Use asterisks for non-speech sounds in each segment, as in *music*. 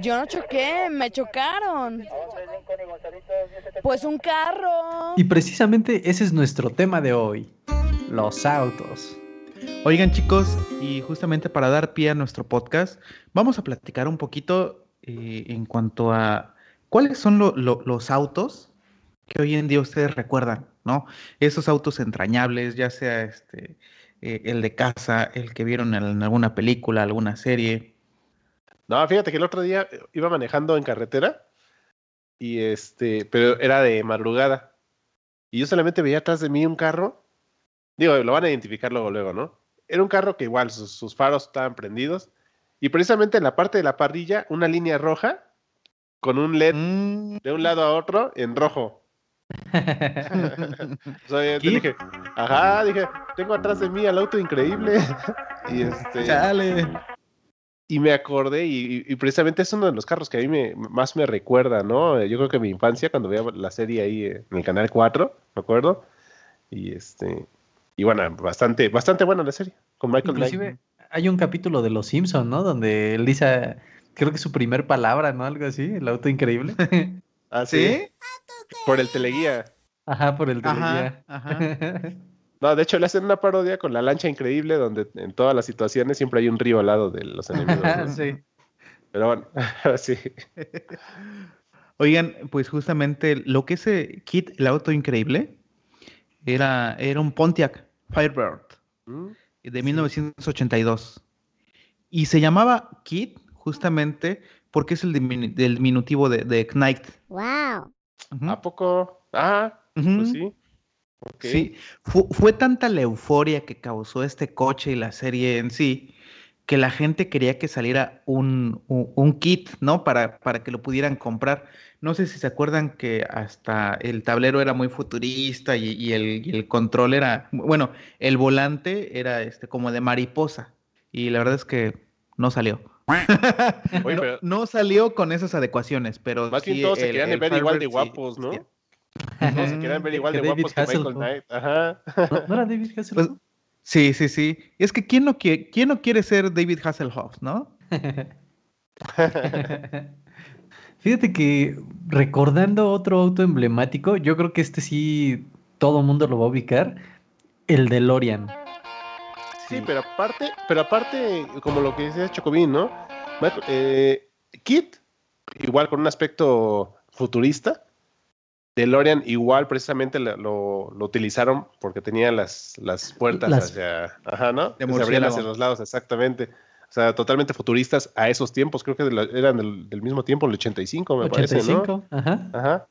Yo no choqué, me chocaron. Pues un carro. Y precisamente ese es nuestro tema de hoy, los autos. Oigan chicos, y justamente para dar pie a nuestro podcast, vamos a platicar un poquito eh, en cuanto a cuáles son los autos que hoy en día ustedes recuerdan, ¿no? Esos autos entrañables, ya sea este, eh, el de casa, el que vieron en alguna película, alguna serie. No, fíjate que el otro día iba manejando en carretera y este, pero era de madrugada. Y yo solamente veía atrás de mí un carro. Digo, lo van a identificar luego, luego, ¿no? Era un carro que igual sus, faros estaban prendidos. Y precisamente en la parte de la parrilla, una línea roja con un LED mm. de un lado a otro en rojo. *laughs* dije, ajá, dije, tengo atrás de mí al auto increíble. *laughs* y este. Chale. Y me acordé, y, precisamente es uno de los carros que a mí me, más me recuerda, ¿no? Yo creo que mi infancia, cuando veía la serie ahí en el canal 4, ¿me acuerdo? Y este. Y bueno, bastante, bastante buena la serie, con Michael Inclusive, hay un capítulo de Los Simpsons, ¿no? Donde él dice, creo que su primer palabra, ¿no? Algo así, el auto increíble. *laughs* ¿Ah, sí? Por el teleguía. Ajá, por el teleguía. Ajá, *laughs* No, de hecho le hacen una parodia con la lancha increíble donde en todas las situaciones siempre hay un río al lado de los *laughs* enemigos. Sí. Pero bueno, *laughs* sí. *laughs* Oigan, pues justamente lo que ese kit, el auto increíble, era, era un Pontiac Firebird mm, de 1982. Y se llamaba Kit justamente porque es el diminutivo de, de Knight. ¡Wow! ¿A poco? Ah, pues sí. Sí, fue, tanta la euforia que causó este coche y la serie en sí, que la gente quería que saliera un, kit, ¿no? Para, para, que lo pudieran comprar. No sé si se acuerdan que hasta el tablero era muy futurista y, el, control era, bueno, el volante era este como de mariposa. Y la verdad es que no salió. *laughs* no, salió con esas adecuaciones, pero. Más bien todos se querían ver igual de guapos, ¿no? *laughs* No se querían ver igual de guapos que Michael Knight. Ajá. ¿No, era David Hasselhoff? Pues, sí, sí, sí. Es que ¿quién no, quiere, ¿quién no quiere ser David Hasselhoff, no? *laughs* Fíjate que recordando otro auto emblemático, yo creo que este sí todo mundo lo va a ubicar, el DeLorean. Sí, pero aparte, pero aparte, como lo que decía Chocobín, ¿no? Eh, Kit, igual con un aspecto futurista, DeLorean igual precisamente lo, utilizaron porque tenía las, las puertas hacia, ajá, ¿no? se abrían hacia los lados, exactamente. O sea, totalmente futuristas a esos tiempos, creo que eran del, mismo tiempo, el 85, me parece, ¿no? Ajá. ajá.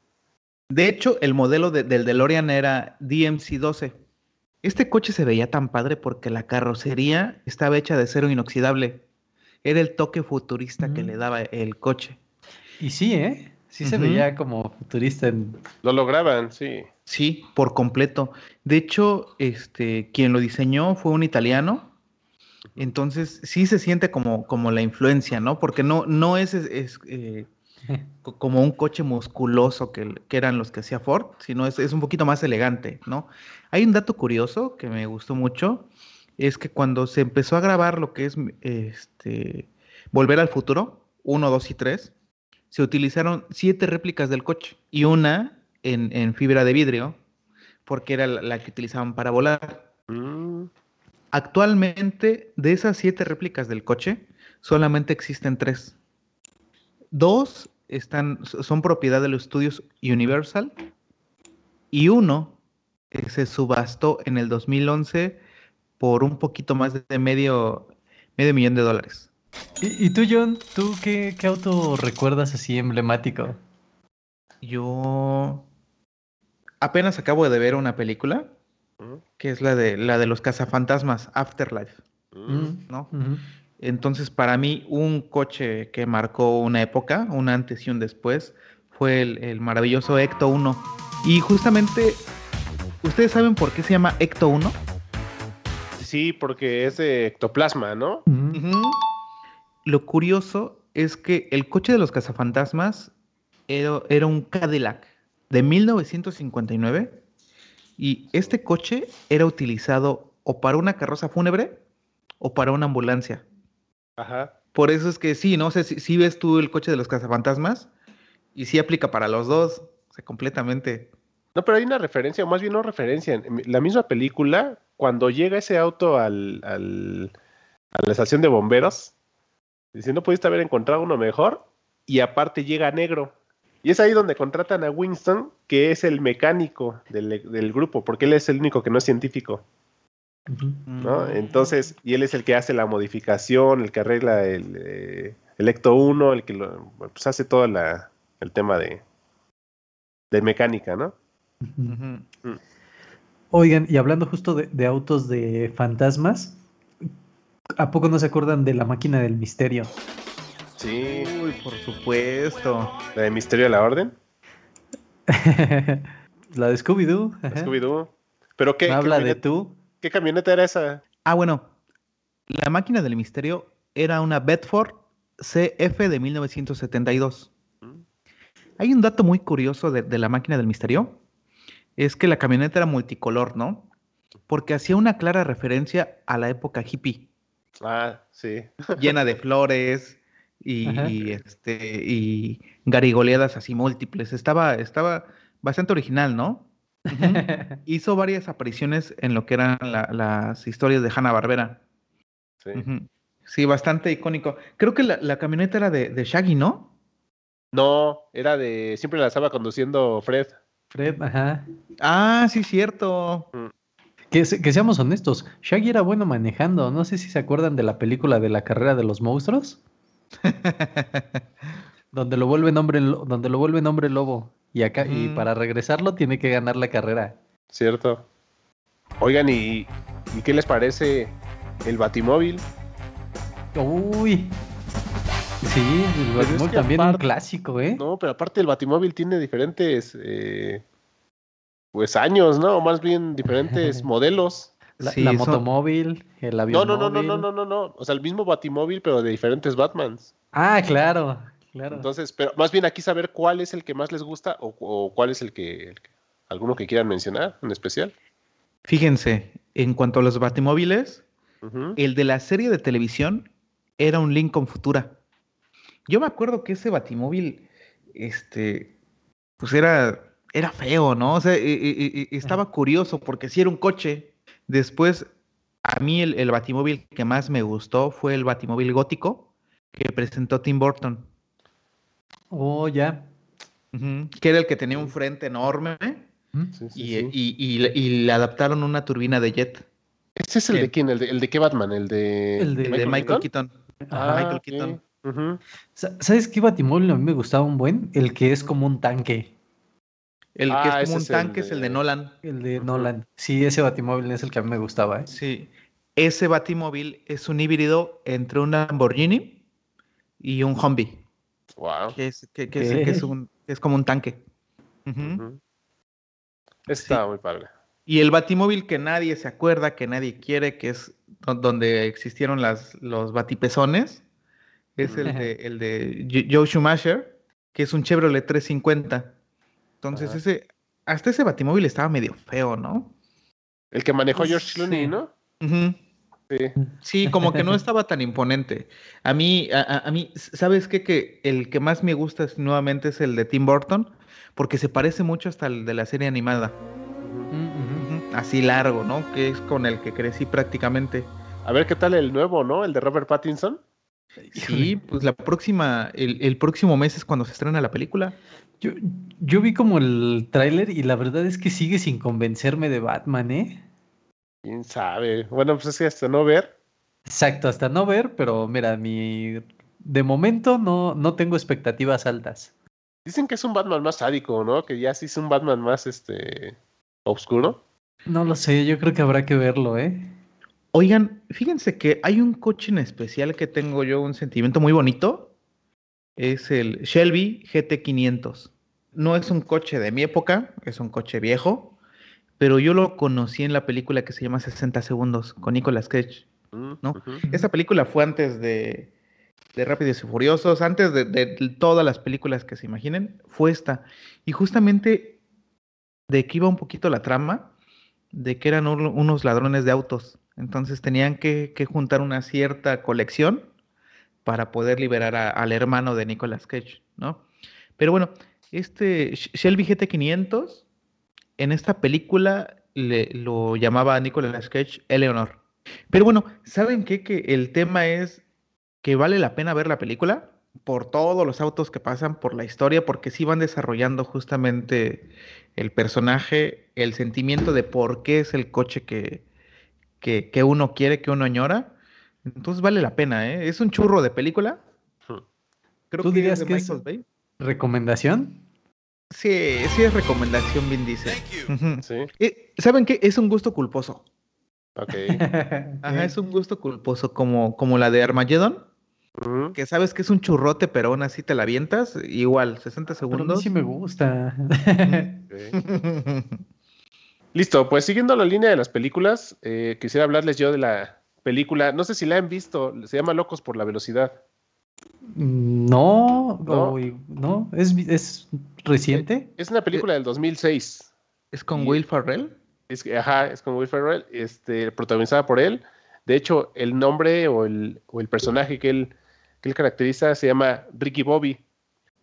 De hecho, el modelo del DeLorean era DMC-12. Este coche se veía tan padre porque la carrocería estaba hecha de acero inoxidable. Era el toque futurista que mm. le daba el coche. Y sí, ¿eh? Sí se veía como futurista. En... Lo lograban, sí. Sí, por completo. De hecho, este, quien lo diseñó fue un italiano. Entonces, sí se siente como, como la influencia, ¿no? Porque no, no es, es, eh, *laughs* como un coche musculoso que, eran los que hacía Ford, sino es, es, un poquito más elegante, ¿no? Hay un dato curioso que me gustó mucho, es que cuando se empezó a grabar lo que es este, Volver al Futuro, 1, 2 y 3, se utilizaron siete réplicas del coche y una en, fibra de vidrio, porque era la, que utilizaban para volar. Mm. Actualmente, de esas siete réplicas del coche, solamente existen tres. Dos están, son propiedad de los estudios Universal y uno se subastó en el 2011 por un poquito más de medio, medio millón de dólares. ¿Y, tú, John? ¿Tú qué, auto recuerdas así emblemático? Yo apenas acabo de ver una película que es la de la de los cazafantasmas Afterlife, ¿no? Entonces, para mí, un coche que marcó una época, un antes y un después, fue el, maravilloso Ecto 1. Y justamente, ¿ustedes saben por qué se llama Ecto 1? Sí, porque es de ectoplasma, ¿no? Lo curioso es que el coche de los cazafantasmas era, un Cadillac de 1959 y este coche era utilizado o para una carroza fúnebre o para una ambulancia. Ajá. Por eso es que sí, ¿no? sé si, ves tú el coche de los cazafantasmas y sí aplica para los dos, o sea, completamente. No, pero hay una referencia, o más bien no referencia. En la misma película, cuando llega ese auto al, al, a la estación de bomberos, diciendo, pudiste haber encontrado uno mejor, y aparte llega negro. Y es ahí donde contratan a Winston, que es el mecánico del, grupo, porque él es el único que no es científico. ¿no? Mm. Entonces, y él es el que hace la modificación, el que arregla el, eh, el Ecto 1, el que lo, pues hace todo la, el tema de, de mecánica, ¿no? Mm. Oigan, y hablando justo de, autos de fantasmas, ¿a poco no se acuerdan de la máquina del misterio? Sí. Uy, por supuesto. ¿La de Misterio de la Orden? *laughs* la de Scooby-Doo. Scooby-Doo. ¿Pero qué? Habla de tú. ¿Qué camioneta era esa? Ah, bueno. La máquina del misterio era una Bedford CF de 1972. Mm. Hay un dato muy curioso de, la máquina del misterio. Es que la camioneta era multicolor, ¿no? Porque hacía una clara referencia a la época hippie. Ah, sí. Llena de *laughs* flores, y, este, y garigoleadas así múltiples. Estaba, estaba bastante original, ¿no? *laughs* Hizo varias apariciones en lo que eran las historias de Hanna Barbera. Sí. Sí, bastante icónico. Creo que la, camioneta era de, Shaggy, ¿no? No, era de. Siempre la estaba conduciendo Fred. Fred, ajá. Ah, sí, cierto. Mm. Que, que, seamos honestos, Shaggy era bueno manejando. No sé si se acuerdan de la película de la carrera de los monstruos. *laughs* donde lo vuelve hombre, donde lo hombre lobo. Y acá, y para regresarlo tiene que ganar la carrera. Cierto. Oigan, ¿y, qué les parece el Batimóvil? Uy. Sí, el Batimóvil también es un clásico, ¿eh? No, pero aparte el Batimóvil tiene diferentes eh, pues años, ¿no? O más bien diferentes *laughs* modelos. La, motomóvil, el avión. No, no, no, no, no, no, no. O sea, el mismo Batimóvil, pero de diferentes Batmans. Ah, claro, claro. Entonces, pero más bien aquí saber cuál es el que más les gusta o, cuál es el que, alguno que quieran mencionar en especial. Fíjense, en cuanto a los Batimóviles, el de la serie de televisión era un Lincoln Futura. Yo me acuerdo que ese Batimóvil, este, pues era, era feo, ¿no? O sea, estaba curioso porque sí era un coche, Después, a mí el, batimóvil que más me gustó fue el batimóvil gótico que presentó Tim Burton. Oh, ya. Que era el que tenía un frente enorme y, le adaptaron una turbina de jet. ¿Ese es el de quién? ¿El de, qué Batman? ¿El de, el de, Michael, Keaton? Ah, Michael Keaton. ¿Sabes qué batimóvil a mí me gustaba un buen? El que es como un tanque. El que es ah, como un tanque es el de Nolan. El de Nolan. Sí, ese batimóvil es el que a mí me gustaba. ¿eh? Sí. Ese batimóvil es un híbrido entre un Lamborghini y un Humvee. Wow. Que es, que, es, un, es como un tanque. Está muy padre. Y el batimóvil que nadie se acuerda, que nadie quiere, que es donde existieron las, los batipezones, es el de, el de Joe Schumacher, que es un Chevrolet 350. Entonces, ese, hasta ese batimóvil estaba medio feo, ¿no? El que manejó pues, George Clooney, ¿no? Sí. sí. como que no *laughs* estaba tan imponente. A mí, a, mí, ¿sabes qué? Que el que más me gusta nuevamente es el de Tim Burton, porque se parece mucho hasta el de la serie animada. Así largo, ¿no? Que es con el que crecí prácticamente. A ver qué tal el nuevo, ¿no? El de Robert Pattinson. Sí, pues la próxima, el, el, próximo mes es cuando se estrena la película. Yo, yo vi como el tráiler y la verdad es que sigue sin convencerme de Batman, ¿eh? ¿Quién sabe? Bueno, pues es que hasta no ver. Exacto, hasta no ver, pero mira, mi... de momento no, no tengo expectativas altas. Dicen que es un Batman más sádico, ¿no? Que ya sí es un Batman más, este, oscuro. No lo sé, yo creo que habrá que verlo, ¿eh? Oigan, fíjense que hay un coche en especial que tengo yo un sentimiento muy bonito. Es el Shelby GT500. No es un coche de mi época, es un coche viejo, pero yo lo conocí en la película que se llama 60 segundos con Nicolas Cage. Mm, ¿no? Esa película fue antes de, de Rápidos y Furiosos, antes de, todas las películas que se imaginen, fue esta. Y justamente de que iba un poquito la trama, de que eran unos ladrones de autos. Entonces tenían que, juntar una cierta colección para poder liberar al hermano de Nicolas Cage, ¿no? Pero bueno, este Shelby GT500 en esta película le, lo llamaba Nicolas Cage Eleanor. Pero bueno, ¿saben qué? Que el tema es que vale la pena ver la película por todos los autos que pasan, por la historia, porque sí van desarrollando justamente el personaje, el sentimiento de por qué es el coche que, que, uno quiere, que uno añora. Entonces vale la pena, ¿eh? Es un churro de película. Creo ¿Tú dirías que es recomendación? Sí, sí es recomendación, bien dice. Eh, ¿Saben qué? Es un gusto culposo. Ok. *laughs* Ajá, es un gusto culposo, como, como la de Armageddon. Que sabes que es un churrote, pero aún así te la avientas. Igual, 60 segundos. Pero a mí sí me gusta. Listo, pues siguiendo la línea de las películas, eh, quisiera hablarles yo de la película. No sé si la han visto, se llama Locos por la Velocidad. No, no, ¿Es, reciente. Es una película del 2006. ¿Es con Will Ferrell? Es, ajá, es con Will Ferrell, este, protagonizada por él. De hecho, el nombre o el, personaje que él, que él caracteriza se llama Ricky Bobby.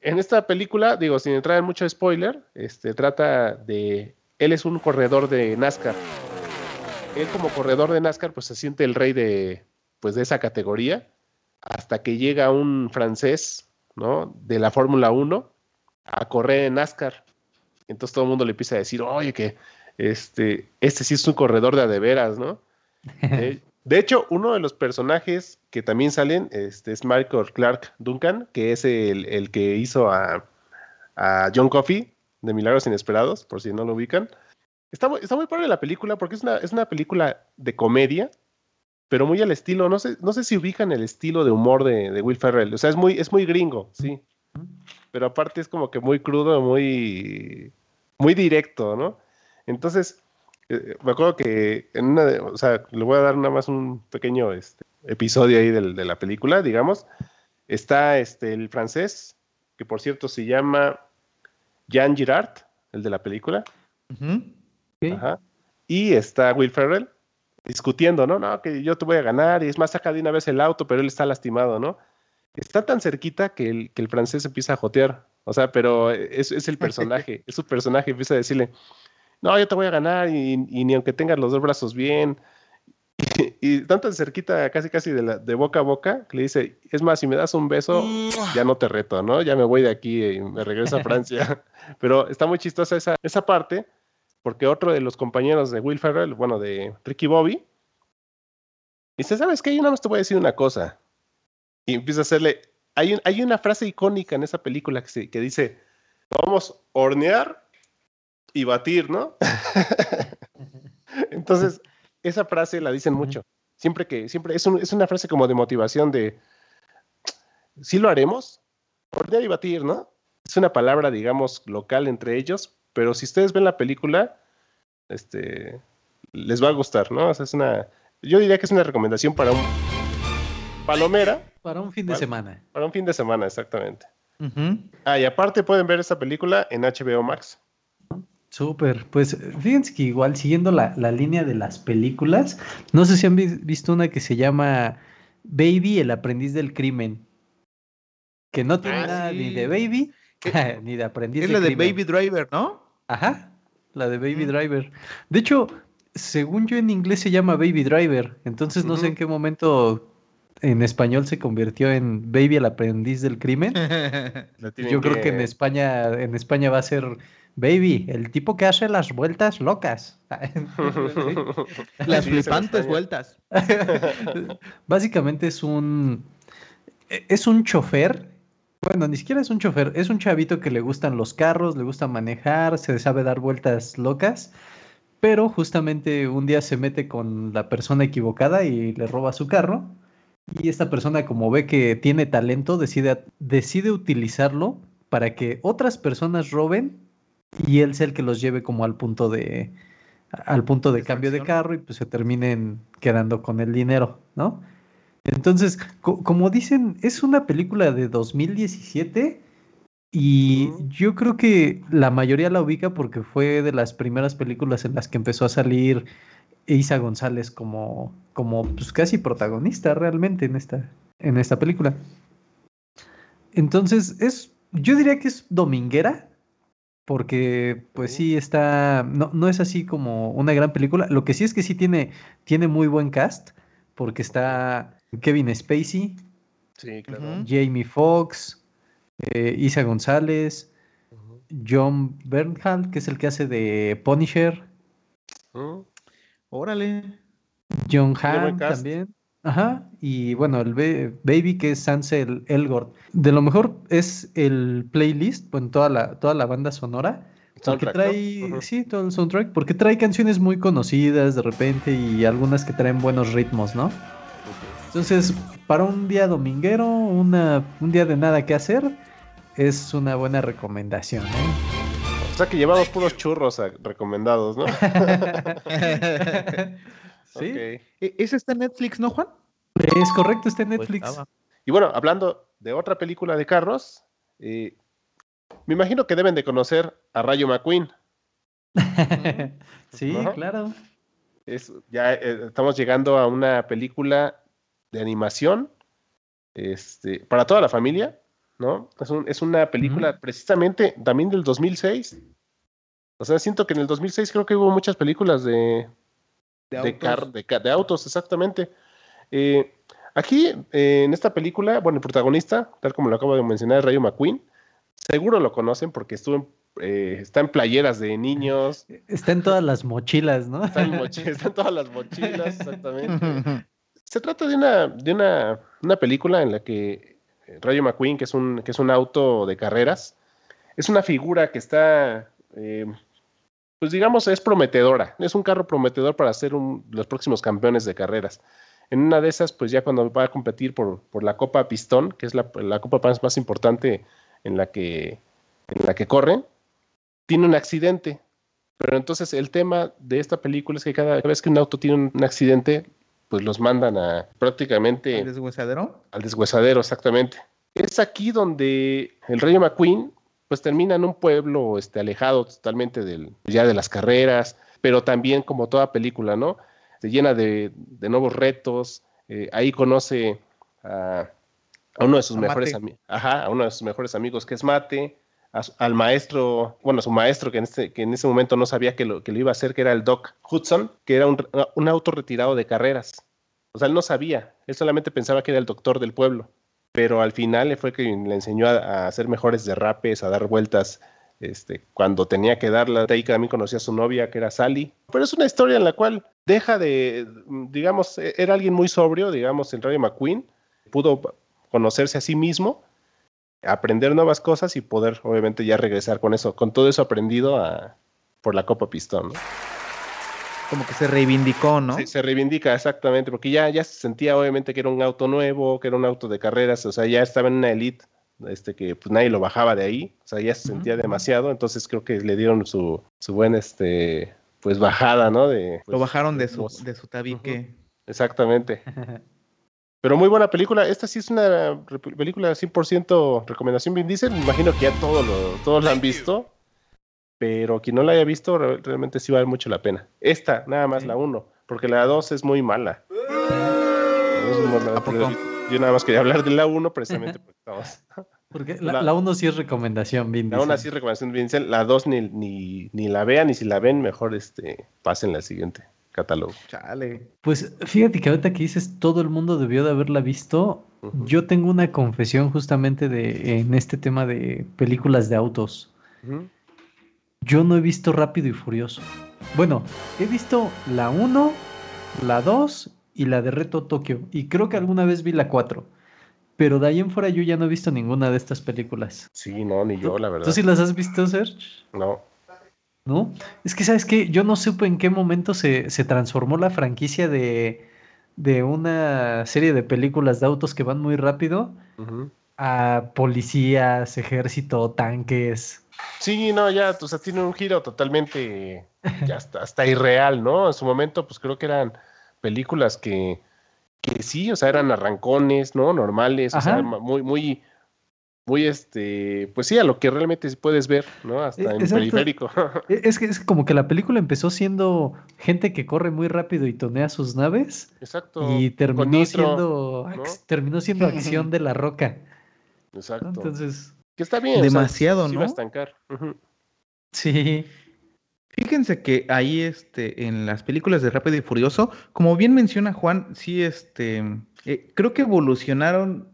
En esta película, digo, sin entrar en mucho spoiler, este, trata de... Él es un corredor de NASCAR. Él como corredor de NASCAR, pues se siente el rey de, pues, de esa categoría hasta que llega un francés, ¿no? De la Fórmula 1 a correr en NASCAR. Entonces todo el mundo le empieza a decir, oye, que este, este sí es un corredor de adeveras, ¿no? *laughs* Eh, de hecho, uno de los personajes que también salen este, es Michael Clark Duncan, que es el, que hizo a, John Coffey de Milagros Inesperados, por si no lo ubican. Está, está muy padre la película porque es una, es una película de comedia, pero muy al estilo, no sé, no sé si ubican el estilo de humor de, Will Ferrell, o sea, es muy, es muy gringo, sí, pero aparte es como que muy crudo, muy, muy directo, ¿no? Entonces, eh, me acuerdo que en una, de, o sea, le voy a dar nada más un pequeño este, episodio ahí de, la película, digamos, está este, el francés, que por cierto se llama Jean Girard, el de la película, Ajá. y está Will Ferrell, discutiendo, ¿no? No, que yo te voy a ganar y es más, saca de una vez el auto, pero él está lastimado, ¿no? Está tan cerquita que el, que el francés empieza a jotear, o sea, pero es, es el personaje, *laughs* es su personaje, empieza a decirle, no, yo te voy a ganar y, ni aunque tengas los dos brazos bien. *laughs* Y, tanto cerquita, casi casi de, la, de boca a boca, que le dice, es más, si me das un beso, ya no te reto, ¿no? Ya me voy de aquí y me regreso a *laughs* Francia. Pero está muy chistosa esa, esa parte, porque otro de los compañeros de Will Ferrell, bueno, de Ricky Bobby, dice, ¿sabes qué? Yo nada más te voy a decir una cosa. Y empieza a hacerle, hay, hay una frase icónica en esa película que, que dice, vamos a hornear y batir, ¿no? *laughs* Entonces, esa frase la dicen mucho. Siempre que, siempre, es, es una frase como de motivación de, sí lo haremos, hornear y batir, ¿no? Es una palabra, digamos, local entre ellos, pero si ustedes ven la película, este, les va a gustar, ¿no? O sea, es una, yo diría que es una recomendación para un palomera. Para un fin de semana. Para un fin de semana, exactamente. Ah, y aparte pueden ver esta película en HBO Max. Súper, pues fíjense que igual siguiendo la, línea de las películas, no sé si han visto una que se llama Baby, el aprendiz del crimen, que no tiene ah, nada ni de Baby *laughs* ni de aprendiz es la de Baby Driver, ¿no? Ajá, la de Baby Driver. De hecho, según yo en inglés se llama Baby Driver, entonces no sé en qué momento en español se convirtió en Baby el aprendiz del crimen. *laughs* yo creo que en España, en España va a ser Baby, el tipo que hace las vueltas locas. las *laughs* flipantes vueltas. *laughs* Básicamente es un. Es un chofer. Bueno, ni siquiera es un chofer, es un chavito que le gustan los carros, le gusta manejar, se sabe dar vueltas locas, pero justamente un día se mete con la persona equivocada y le roba su carro. Y esta persona, como ve que tiene talento, decide, decide utilizarlo para que otras personas roben y él sea el que los lleve como al punto de al punto de cambio de carro y pues se terminen quedando con el dinero, ¿no? Entonces, como dicen, es una película de 2017 y yo creo que la mayoría la ubica porque fue de las primeras películas en las que empezó a salir Isa González como, como pues casi protagonista realmente en esta, en esta película. Entonces, es, yo diría que es dominguera, porque pues sí está, no, no es así como una gran película. Lo que sí es que sí tiene, tiene muy buen cast, porque está Kevin Spacey, Sí, claro. Ujú. Jamie Foxx, eh, Isa González, John Bernhal, que es el que hace de Punisher, Mm. Órale. John Hamm también. Ajá, y bueno, el ba- Baby que es Ansel Elgort. De lo mejor es el playlist, bueno, toda la, toda la banda sonora. Porque trae, sí, todo el soundtrack, porque trae canciones muy conocidas de repente y algunas que traen buenos ritmos, ¿no? Entonces, para un día dominguero, una, un día de nada que hacer, es una buena recomendación, ¿eh? O sea que llevamos puros churros ah, recomendados, ¿no? *laughs* sí, Ok. E- ¿Ese está en Netflix, no, Juan? es correcto, está en Pues Netflix. Y bueno, hablando de otra película de carros, eh, me imagino que deben de conocer a Rayo McQueen. *laughs* sí, claro. Es, ya eh, estamos llegando a una película de animación este, para toda la familia, ¿no? Es, un- es una película precisamente también del 2006. O sea, siento que en el 2006 creo que hubo muchas películas de, De de, autos. car- de, de autos, exactamente. Eh, aquí, eh, en esta película, bueno, el protagonista, tal como lo acabo de mencionar, es Rayo McQueen. Seguro lo conocen porque estuvo en, eh, está en playeras de niños, Está en todas las mochilas, ¿no? está en, mochi- *laughs* está en todas las mochilas, exactamente. *laughs* Se trata de una, de una, una película en la que eh, Rayo McQueen, que es un, que es un auto de carreras, es una figura que está, eh, pues digamos, es prometedora. Es un carro prometedor para ser los próximos campeones de carreras. En una de esas, pues ya cuando va a competir por, por la Copa Pistón, que es la, la copa más, más importante en la, que, en la que corren, tiene un accidente. Pero entonces el tema de esta película es que cada vez que un auto tiene un accidente, pues los mandan a prácticamente al deshuesadero, exactamente. Es aquí donde el Rayo McQueen pues termina en un pueblo este, alejado totalmente del, ya de las carreras, pero también como toda película, ¿no? Se llena de, de nuevos retos, eh, ahí conoce a, a uno de sus A mejores amigos, ajá, a uno de sus mejores amigos que es Mate, al maestro, bueno, su maestro que en, este, que en ese momento no sabía que lo, que lo iba a hacer, que era el Doc Hudson, que era un, un auto retirado de carreras. O sea, él no sabía, él solamente pensaba que era el doctor del pueblo, pero al final le fue quien le enseñó a, a hacer mejores derrapes, a dar vueltas este, cuando tenía que darla. De ahí que también conocía a su novia, que era Sally. Pero es una historia en la cual deja de, digamos, e- era alguien muy sobrio, digamos, el Rayo McQueen, pudo conocerse a sí mismo, aprender nuevas cosas y poder, obviamente, ya regresar con eso, con todo eso aprendido a, por la Copa Pistón. ¿no? Como que se reivindicó, ¿no? Se, se reivindica exactamente, porque ya, ya se sentía obviamente que era un auto nuevo, que era un auto de carreras, o sea, ya estaba en una elite, este, que pues nadie lo bajaba de ahí, o sea, ya se sentía demasiado, entonces creo que le dieron su, su buen, este, pues bajada, ¿no? De, Lo pues, bajaron de su, de su tabique. Exactamente. *laughs* Pero muy buena película. Esta sí es una re- película 100% recomendación Vin Diesel. Me imagino que ya todos lo, todos la han visto. Pero quien no la haya visto, re- realmente sí vale mucho la pena. Esta, nada más la 1. Porque la 2 es muy mala. Yo nada más quería hablar de la 1 precisamente porque estamos. *laughs* Porque La- la, la uno sí es recomendación, Vin La 1 Diesel. sí es recomendación Vin Diesel. La 2 ni, ni, ni la vean, y si la ven, mejor este, pasen la siguiente catálogo. Chale. Pues fíjate que ahorita que dices todo el mundo debió de haberla visto, yo tengo una confesión justamente de en este tema de películas de autos. Yo no he visto Rápido y Furioso. Bueno, he visto la 1, la 2 y la de Reto Tokio. Y creo que alguna vez vi la 4. Pero de ahí en fuera yo ya no he visto ninguna de estas películas. Sí, no, ni yo, la verdad. ¿Tú sí las has visto, Serge? No. ¿No? Es que, ¿sabes qué? Yo no supe en qué momento se, se transformó la franquicia de, de una serie de películas de autos que van muy rápido a policías, ejército, tanques. Sí, no, ya, o sea, tiene un giro totalmente ya *laughs* hasta, hasta irreal, ¿no? En su momento, pues creo que eran películas que, que sí, o sea, eran arrancones, ¿no? Normales, o sea, muy, muy, muy este, pues sí, a lo que realmente puedes ver, ¿no? Hasta en Exacto. periférico. *laughs* E- Es que es como que la película empezó siendo gente que corre muy rápido y tonea sus naves Exacto. y terminó nitro, siendo ¿no? terminó siendo acción de la roca. ¿no? Exacto. Entonces, que está bien. o sea, Demasiado, sí ¿no? va a estancar. Ujú. sí. Fíjense que ahí este, en las películas de Rápido y Furioso, como bien menciona Juan, sí, este, eh, creo que evolucionaron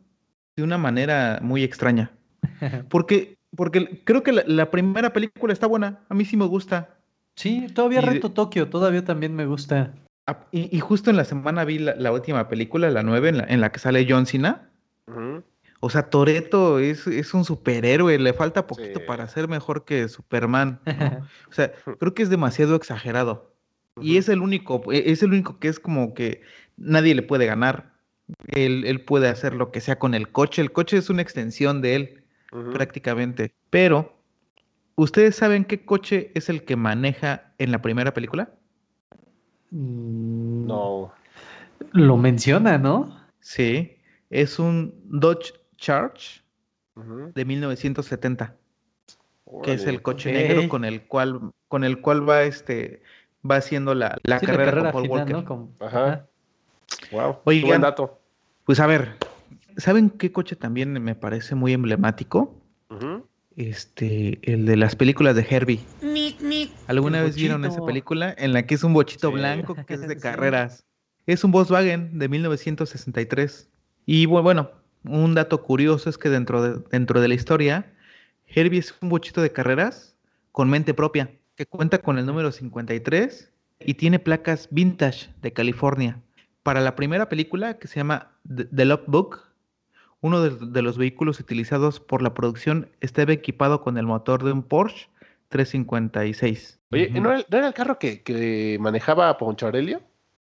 de una manera muy extraña. *laughs* Porque, porque creo que la, la primera película está buena, a mí sí me gusta. Sí, todavía Y de- Reto Tokio, todavía también me gusta. Ah, Y, y justo en la semana vi la, la última película, la nueve, en la, en la que sale John Cena. O sea, Toreto es, es un superhéroe, le falta poquito Sí. para ser mejor que Superman. ¿no? *laughs* O sea, creo que es demasiado exagerado. Y es el único, e- es el único que es como que nadie le puede ganar. Él, él puede hacer lo que sea con el coche. El coche es una extensión de él, prácticamente. Pero, ¿ustedes saben qué coche es el que maneja en la primera película? Mm, No. Lo menciona, ¿no? Sí, es un Dodge Charge de 1970. que es el coche negro con el cual con el cual va este va haciendo la, la Sí, carrera, la carrera con Paul final, Walker. Ajá. ajá. Wow. Oigan. Buen dato. Pues a ver, ¿saben qué coche también me parece muy emblemático? Ujú. Este, el de las películas de Herbie. ¿Alguna El vez vieron esa película en la que es un bochito Sí. blanco que es de *laughs* Sí. carreras? Es un Volkswagen de 1963. Y bu- bueno, un dato curioso es que dentro de, dentro de la historia, Herbie es un bochito de carreras con mente propia, que cuenta con el número 53 y tiene placas vintage de California. Para la primera película, que se llama The Love Book, uno de, de los vehículos utilizados por la producción estaba equipado con el motor de un Porsche 356. Oye. ¿no era, no era el carro que, que manejaba Poncharelio?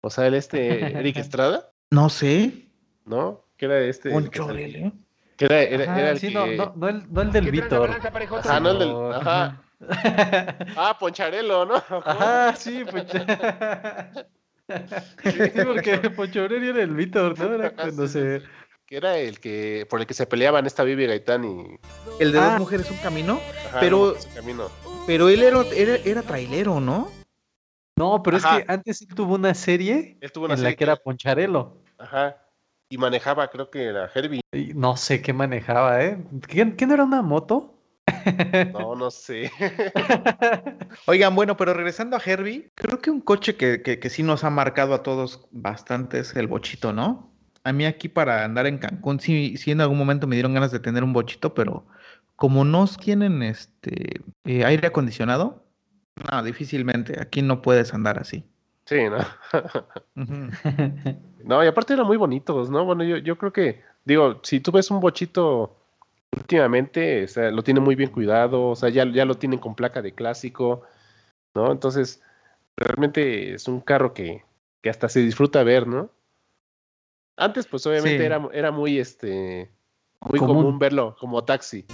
O sea, el este *laughs* Eric Estrada, No sé. ¿no? Que era este. Poncho que Aurelio. Era, era, Ajá, era el sí, que. no, no, no el, no el del Víctor. Ajá, no el del. Ajá. *laughs* Ah, Poncharelo, ¿no? Ajá, sí, Poncho. *laughs* Sí, porque *laughs* Poncho Aurelio era el Víctor, ¿no? Era cuando Sí, se... Que era el que. Por el que se peleaban esta Vivi Gaitán y. El de Ah. dos mujeres un camino, Ajá, Pero- no, ese camino. pero él era, era, era trailero, ¿no? No, pero Ajá. es que antes él tuvo una serie Él tuvo una en la que era Poncharelo. Ajá. Y manejaba, creo que era Herbie. Y no sé qué manejaba, ¿eh? ¿Qué, qué no era una moto? No, no sé. *laughs* Oigan, bueno, pero regresando a Herbie, creo que un coche que, que, que sí nos ha marcado a todos bastante es el bochito, ¿no? A mí aquí para andar en Cancún, sí, sí en algún momento me dieron ganas de tener un bochito, pero como no tienen este eh, aire acondicionado, no, difícilmente, aquí no puedes andar así. Sí, ¿no? *laughs* *laughs* No, y aparte eran muy bonitos, ¿no? Bueno, yo, yo creo que, digo, si tú ves un bochito últimamente, o sea, lo tienen muy bien cuidado, o sea, ya, ya lo tienen con placa de clásico, ¿no? Entonces, realmente es un carro que, que hasta se disfruta ver, ¿no? Antes, pues obviamente Sí. era, era muy, este, muy Común. común. verlo como taxi,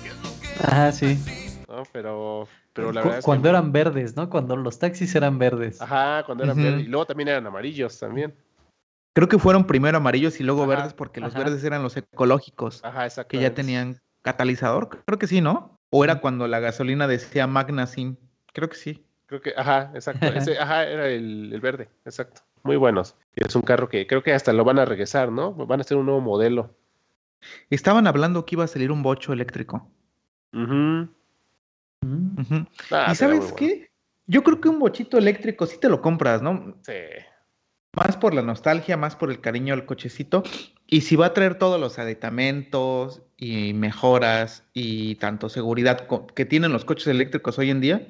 Ajá, sí. ¿no? Pero, pero la verdad es que- cuando eran verdes, ¿no? Cuando los taxis eran verdes. Ajá, cuando eran verdes. Y luego también eran amarillos también. Creo que fueron primero amarillos y luego Ajá, verdes porque los verdes eran los ecológicos. Ajá, exacto. que ya tenían catalizador, creo que sí, ¿no? O era cuando la gasolina decía Magnasim, creo que sí. Creo que, ajá, exacto. Ese, ajá, era el, el verde, exacto. Muy buenos. Y es un carro que creo que hasta lo van a regresar, ¿no? Van a hacer un nuevo modelo. Estaban hablando que iba a salir un bocho eléctrico. Ujú. Mm. Ah, ¿Y será muy sabes bueno. qué? Yo creo que un bochito eléctrico sí te lo compras, ¿no? Sí. Más por la nostalgia, más por el cariño al cochecito. Y si va a traer todos los aditamentos y mejoras y tanto seguridad que tienen los coches eléctricos hoy en día,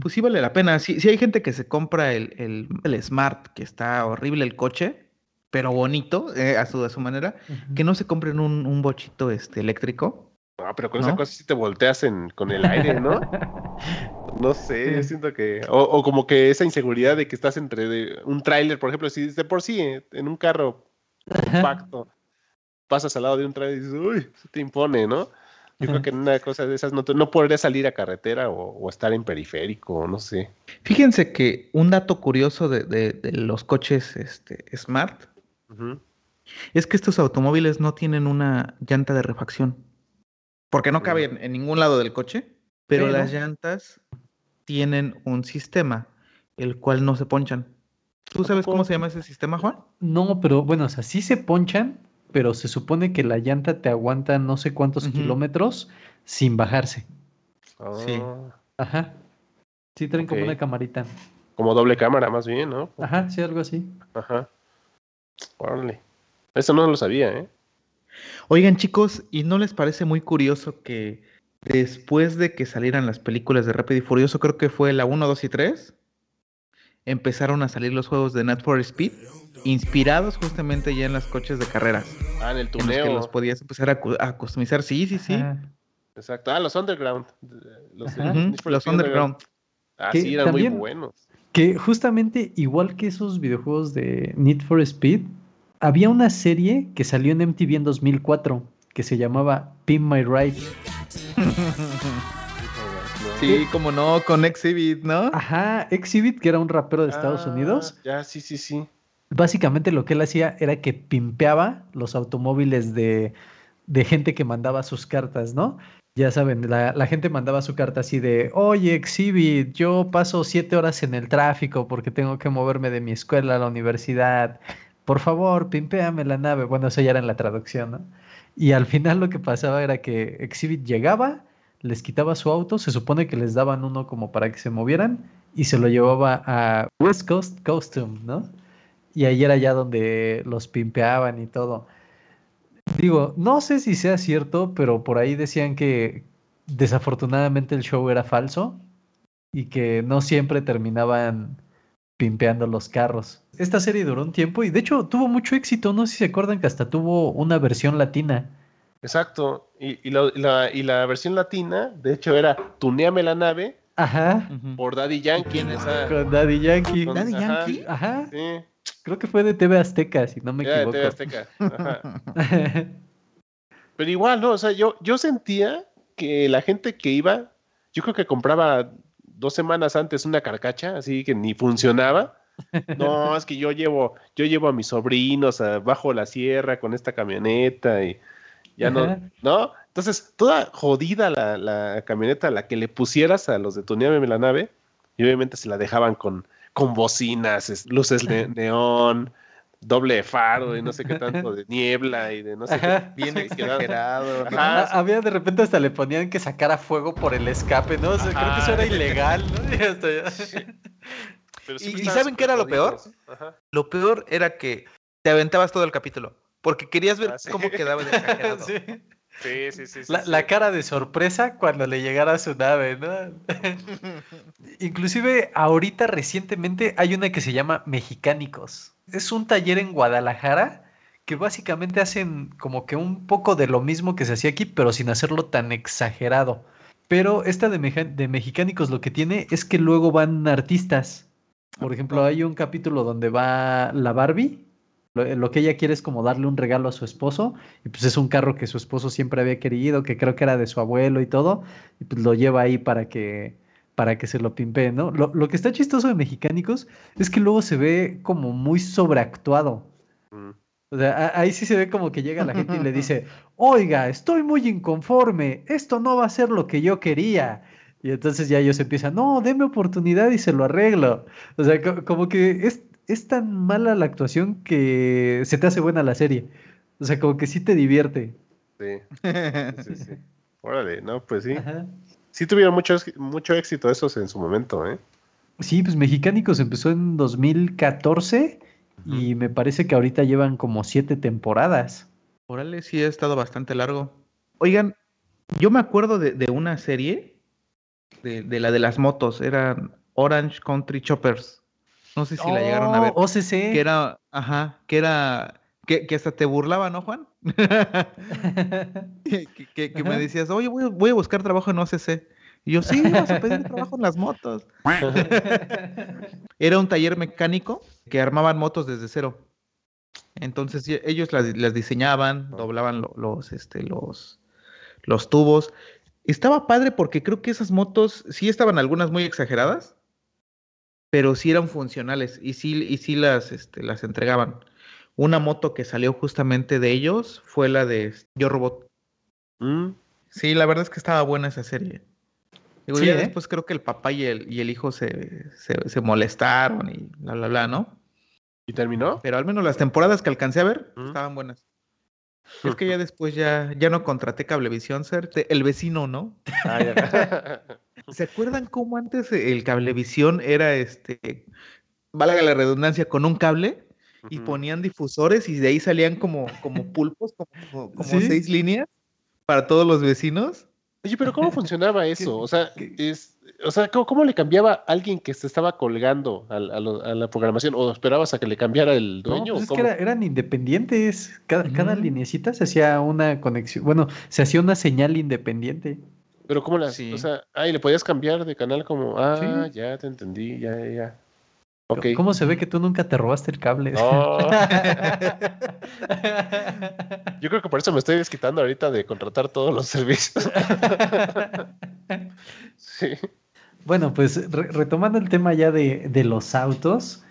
pues sí vale la pena. Si hay gente que se compra el, el- el Smart, que está horrible el coche, pero bonito eh, a, su, a su manera, que no se compren un, un bochito este, eléctrico. No, pero con ¿No? esa cosa sí te volteas en, con el aire, ¿no? *laughs* No sé, yo siento que. O, o como que esa inseguridad de que estás entre de- un tráiler, por ejemplo, si de por sí eh, en un carro compacto pasas al lado de un tráiler y dices, uy, se te impone, ¿no? Yo creo que en una cosa de esas no, no salir a carretera o, o estar en periférico, no sé. Fíjense que un dato curioso de, de- de los coches este, Smart es que estos automóviles no tienen una llanta de refacción. Porque no cabe en, en ningún lado del coche, pero, Pero- las llantas tienen un sistema, el cual no se ponchan. ¿Tú sabes cómo se llama ese sistema, Juan? No, pero bueno, o sea, sí se ponchan, pero se supone que la llanta te aguanta no sé cuántos kilómetros sin bajarse. Sí. Ah, Ajá. Sí, traen como una camarita. Como doble cámara, más bien, ¿no? Ajá, sí, algo así. Ajá. Órale. Eso no lo sabía, ¿eh? Oigan, chicos, ¿y no les parece muy curioso que después de que salieran las películas de Rápido y Furioso, creo que fue la 1, 2 y 3, empezaron a salir los juegos de Need for Speed, inspirados justamente ya en los coches de carreras, Ah, en el en los que tuneo. los podías empezar a, a customizar. Sí, sí, sí. Ajá. Exacto. Ah, los Underground. Los, Underground. Ah, Que sí, eran también- muy buenos. Que justamente, igual que esos videojuegos de Need for Speed, había una serie que salió en MTV en 2004 que se llamaba Pin My Ride. *laughs* Sí, como no, con Exhibit, ¿no? Ajá, Exhibit, que era un rapero de Estados Ah, Unidos, Ya, sí, sí, sí. básicamente lo que él hacía era que pimpeaba los automóviles de, de gente que mandaba sus cartas, ¿no? Ya saben, la, la gente mandaba su carta así de, oye, Exhibit, yo paso siete horas en el tráfico porque tengo que moverme de mi escuela a la universidad. Por favor, pimpéame la nave. Bueno, eso ya era en la traducción, ¿no? Y al final lo que pasaba era que Exhibit llegaba, les quitaba su auto, se supone que les daban uno como para que se movieran y se lo llevaba a West Coast Costume, ¿no? Y ahí era ya donde los pimpeaban y todo. Digo, no sé si sea cierto, pero por ahí decían que desafortunadamente el show era falso y que no siempre terminaban pimpeando los carros. Esta serie duró un tiempo y de hecho tuvo mucho éxito, no sé si se acuerdan que hasta tuvo una versión latina. Exacto. Y, y la, y la- y la versión latina, de hecho, era Tuneame la nave Ajá, por Daddy Yankee. en esa- con Daddy Yankee. con- ¿Daddy ajá, Yankee? Ajá, Sí, creo que fue de TV Azteca, si no me era de equivoco. TV Azteca. Ajá. *laughs* Pero igual, ¿no? O sea, yo, yo sentía que la gente que iba, yo creo que compraba dos semanas antes una carcacha, así que ni funcionaba. No, *laughs* es que yo llevo, yo llevo a mis sobrinos a- bajo la sierra con esta camioneta y ya no, Ajá. ¿no? Entonces, toda jodida la, la camioneta a la que le pusieras a los de Tuneame la nave, y obviamente se la dejaban con, con bocinas, es- luces ne- neón, doble faro y no sé qué *laughs* tanto de niebla y de no sé qué. Ajá. Bien Sí, *laughs* exagerado. Había de repente hasta le ponían que sacara fuego por el escape, ¿no? O sea, creo que eso era ilegal, ¿no? *laughs* Y hasta ya- Pero ¿Y- saben qué era lo peor? Ajá. Lo peor era que te aventabas todo el capítulo, porque querías ver Ah, sí. cómo quedaba de exagerado. Sí. Sí, sí, sí. sí, La, sí. la cara de sorpresa cuando le llegara su nave, ¿no? *laughs* Inclusive ahorita recientemente hay una que se llama Mexicánicos. Es un taller en Guadalajara que básicamente hacen como que un poco de lo mismo que se hacía aquí, pero sin hacerlo tan exagerado. Pero esta de, Meja- de Mexicánicos lo que tiene es que luego van artistas. Por ejemplo, hay un capítulo donde va la Barbie. Lo, lo que ella quiere es como darle un regalo a su esposo. Y pues es un carro que su esposo siempre había querido, que creo que era de su abuelo y todo. Y pues lo lleva ahí para que, para que se lo pimpee, ¿no? Lo, lo que está chistoso de Mexicánicos es que luego se ve como muy sobreactuado. Mm. O sea, ahí sí se ve como que llega la gente y le *laughs* dice, oiga, estoy muy inconforme, esto no va a ser lo que yo quería. Y entonces ya ellos empiezan, no, deme oportunidad y se lo arreglo. O sea, co- como que es, es tan mala la actuación que se te hace buena la serie. O sea, como que sí te divierte. Sí, *laughs* sí, sí. Órale, no, pues sí. Ajá. Sí tuvieron mucho, mucho éxito esos en su momento, ¿eh? Sí, pues Mexicánicos empezó en 2014 y me parece que ahorita llevan como siete temporadas. Órale, sí ha estado bastante largo. Oigan, yo me acuerdo de, de una serie, de, de la de las motos, eran Orange Country Choppers. No sé si la llegaron a ver. Oh, OCC. Que era, ajá, que era, que, que hasta te burlaba, ¿no, Juan? *laughs* *laughs* que que- que me decías, oye, voy, a- voy a buscar trabajo en OCC. Y yo, sí, vas a pedir trabajo en las motos. *laughs* Era un taller mecánico que armaban motos desde cero. Entonces ye- ellos las, las diseñaban, doblaban lo- los, este, los, los tubos. Estaba padre porque creo que esas motos sí estaban algunas muy exageradas, pero sí eran funcionales y sí, y sí las, este, las entregaban. Una moto que salió justamente de ellos fue la de Yo Robot. Mm, Sí, la verdad es que estaba buena esa serie. Digo, Sí, ya ¿eh? después creo que el papá y el, y el hijo se, se, se molestaron y bla, bla, bla, ¿no? ¿Y terminó? Pero al menos las temporadas que alcancé a ver Ujú. estaban buenas. Es que ya *laughs* después ya, ya no contraté Cablevisión, ser el vecino, ¿no? Ah, ya. *laughs* ¿Se acuerdan cómo antes el Cablevisión era este, valga la redundancia, con un cable y ponían difusores y de ahí salían como, como *laughs* pulpos, como, como- como Sí. seis líneas para todos los vecinos? Oye, pero ¿cómo funcionaba *laughs* eso? O sea, es, o sea ¿cómo, cómo le cambiaba a alguien que se estaba colgando a, lo- a la programación? ¿O esperabas a que le cambiara el No, dueño? pues es que era- eran independientes. Cada, cada Ujú. linecita se hacía una conexión. Bueno, se hacía una señal independiente. Pero ¿cómo las, Sí. o sea, ay, le podías cambiar de canal como, ah, Sí. ya te entendí, ya, ya, ya. Ok. ¿Cómo se ve que tú nunca te robaste el cable? No. *laughs* Yo creo que por eso me estoy desquitando ahorita de contratar todos los servicios. *laughs* sí. Bueno, pues re- retomando el tema ya de, de los autos,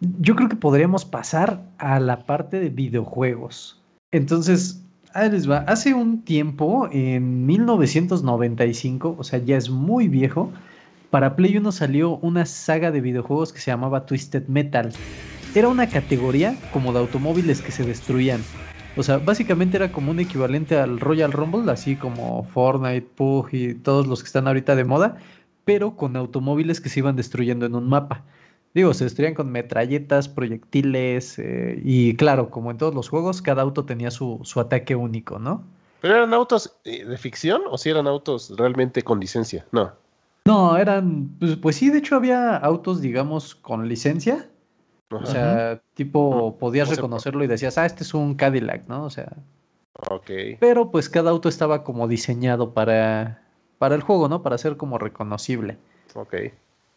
yo creo que podríamos pasar a la parte de videojuegos. Entonces, Hace un tiempo, en 1995, o sea, ya es muy viejo, para Play 1 salió una saga de videojuegos que se llamaba Twisted Metal. Era una categoría como de automóviles que se destruían. O sea, básicamente era como un equivalente al Royal Rumble, así como Fortnite, Pug y todos los que están ahorita de moda, pero con automóviles que se iban destruyendo en un mapa. Digo, se destruían con metralletas, proyectiles eh, y claro, como en todos los juegos, cada auto tenía su, su ataque único, ¿no? ¿Pero eran autos eh, de ficción o si eran autos realmente con licencia? No. No, eran, pues, pues sí, de hecho había autos, digamos, con licencia. O Ajá. sea, tipo, podías O reconocerlo y decías, ah, este es un Cadillac, ¿no? O sea, ok. pero pues cada auto estaba como diseñado para, para el juego, ¿no? Para ser como reconocible. Ok.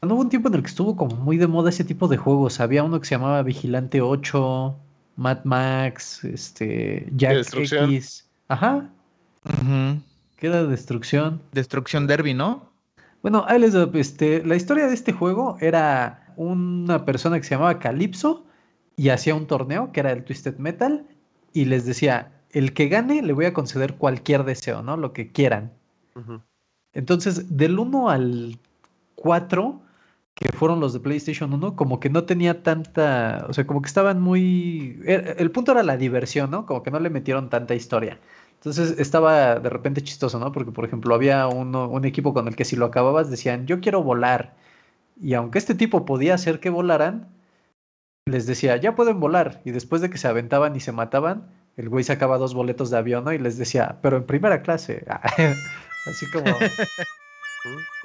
No hubo un tiempo en el que estuvo como muy de moda ese tipo de juegos. Había uno que se llamaba Vigilante 8, Mad Max, este, Jack destrucción. X. Ajá, Ujú. que era de destrucción. Destrucción Derby, ¿no? Bueno, ahí les doy, este, la historia de este juego era una persona que se llamaba Calypso y hacía un torneo que era el Twisted Metal y les decía, el que gane le voy a conceder cualquier deseo, ¿no? Lo que quieran. Entonces, del 1 al 4, que fueron los de PlayStation 1, como que no tenía tanta, o sea, como que estaban muy... er- El punto era la diversión, ¿no? Como que no le metieron tanta historia. Entonces estaba de repente chistoso, ¿no? Porque, por ejemplo, había uno, un equipo con el que si lo acababas decían, yo quiero volar. Y aunque este tipo podía hacer que volaran, les decía, ya pueden volar. Y después de que se aventaban y se mataban, el güey sacaba dos boletos de avión, ¿no? Y les decía, pero en primera clase. *laughs* Así como...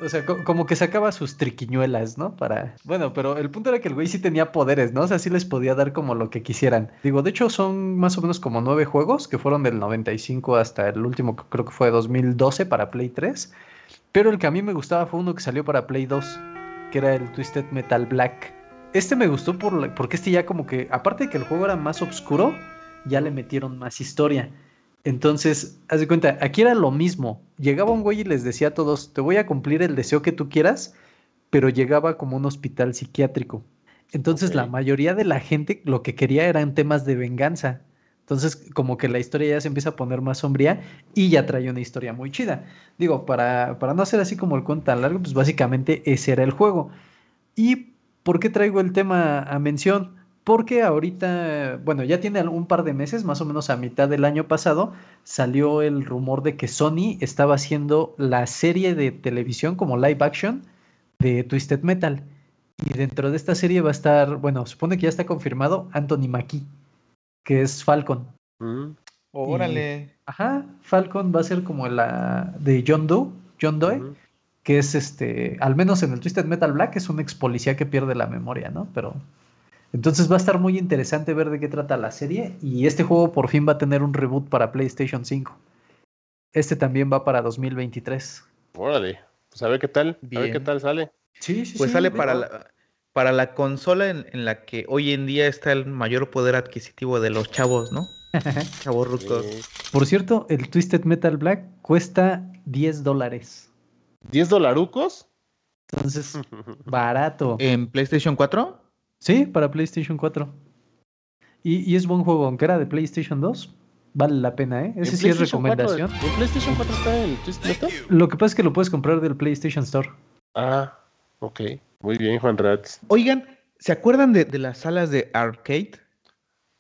O sea, co- como que sacaba sus triquiñuelas, ¿no? Para. Bueno, pero el punto era que el güey sí tenía poderes, ¿no? O sea, sí les podía dar como lo que quisieran. Digo, de hecho, son más o menos como nueve juegos que fueron del 95 hasta el último, creo que fue 2012 para Play 3. Pero el que a mí me gustaba fue uno que salió para Play 2, que era el Twisted Metal Black. Este me gustó por porque este ya como que, aparte de que el juego era más oscuro, ya le metieron más historia. Entonces, haz de cuenta, aquí era lo mismo. Llegaba un güey y les decía a todos, te voy a cumplir el deseo que tú quieras, pero llegaba como un hospital psiquiátrico. Entonces, la mayoría de la gente lo que quería eran temas de venganza. Entonces, como que la historia ya se empieza a poner más sombría y ya trae una historia muy chida. Digo, para, para no hacer así como el cuento tan largo, pues básicamente ese era el juego. ¿Y por qué traigo el tema a mención? Porque ahorita, bueno, ya tiene un par de meses, más o menos a mitad del año pasado, salió el rumor de que Sony estaba haciendo la serie de televisión como live action de Twisted Metal. Y dentro de esta serie va a estar, bueno, supone que ya está confirmado Anthony Mackie, que es Falcon. Mm. Órale. Ajá, Falcon va a ser como la de John Doe, John Doe, que es este, al menos en el Twisted Metal Black, es un ex policía que pierde la memoria, ¿no? Pero entonces va a estar muy interesante ver de qué trata la serie y este juego por fin va a tener un reboot para PlayStation 5. Este también va para 2023. Órale. Pues a ver qué tal. A ver qué Bien. tal sale. Sí, sí, Pues sí, sale para la, para la consola en, en la que hoy en día está el mayor poder adquisitivo de los chavos, ¿no? *laughs* Chavos rucos. Por cierto, el Twisted Metal Black cuesta 10 dólares. ¿10 dolarucos? Entonces, *laughs* barato. ¿En PlayStation 4? Sí, para PlayStation 4. Y, y es buen juego, aunque era de PlayStation 2. Vale la pena, ¿eh? En Ese sí es PlayStation 4, recomendación. ¿En PlayStation 4 está el Twisted Metal? Lo que pasa es que lo puedes comprar del PlayStation Store. Ah, ok. Muy bien, Juan Ratz. Oigan, ¿se acuerdan de, de las salas de arcade?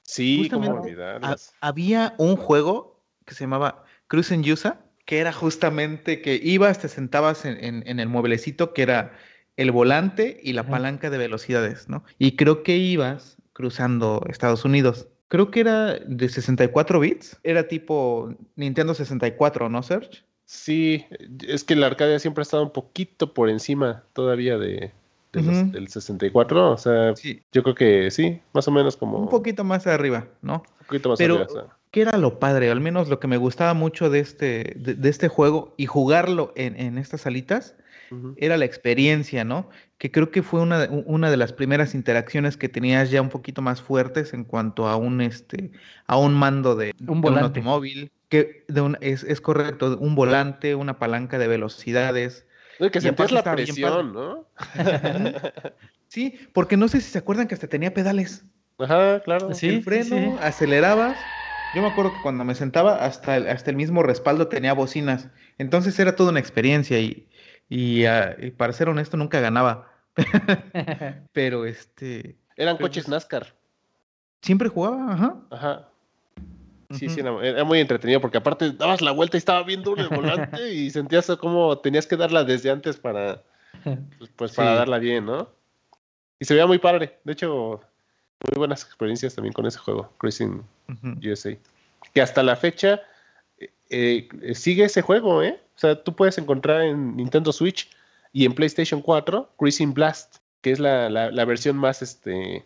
Sí, cómo olvidarlas. Ha- había un juego que se llamaba Cruisen Yusa, que era justamente que ibas, te sentabas en, en- en el mueblecito que era el volante y la palanca de velocidades, ¿no? Y creo que ibas cruzando Estados Unidos. Creo que era de 64 bits. Era tipo Nintendo 64, ¿no, Serge? Sí, es que la Arcadia siempre ha estado un poquito por encima todavía de, de los- del 64. O sea, Sí. yo creo que sí, más o menos como Un poquito más arriba, ¿no? un poquito más Pero, arriba, o sea. ¿qué era lo padre? Al menos lo que me gustaba mucho de este, de, de este juego y jugarlo en, en estas salitas Era la experiencia, ¿no? Que creo que fue una, una de las primeras interacciones que tenías ya un poquito más fuertes en cuanto a un, este, a un mando de, Un de automóvil. Que de un- es, es correcto, un volante, una palanca de velocidades. No, que sentías la presión, ¿no? *laughs* Sí, porque no sé si se acuerdan que hasta tenía pedales. Ajá, claro. Sí, el freno, sí. acelerabas. Yo me acuerdo que cuando me sentaba, hasta el, hasta el mismo respaldo tenía bocinas. Entonces era toda una experiencia y, y, ah, y para ser honesto nunca ganaba. *laughs* Pero este, Eran Pero coches pues- NASCAR. siempre jugaba, ajá. Ajá. Sí, sí, era, era muy entretenido porque aparte dabas la vuelta y estaba bien duro el volante y sentías como tenías que darla desde antes para, pues, pues, para Sí. darla bien, ¿no? Y se veía muy padre. De hecho, muy buenas experiencias también con ese juego, Cruising Ujú. USA. Que hasta la fecha eh, sigue ese juego, ¿eh? O sea, tú puedes encontrar en Nintendo Switch y en PlayStation 4 Cruising Blast, que es la, la- la versión más este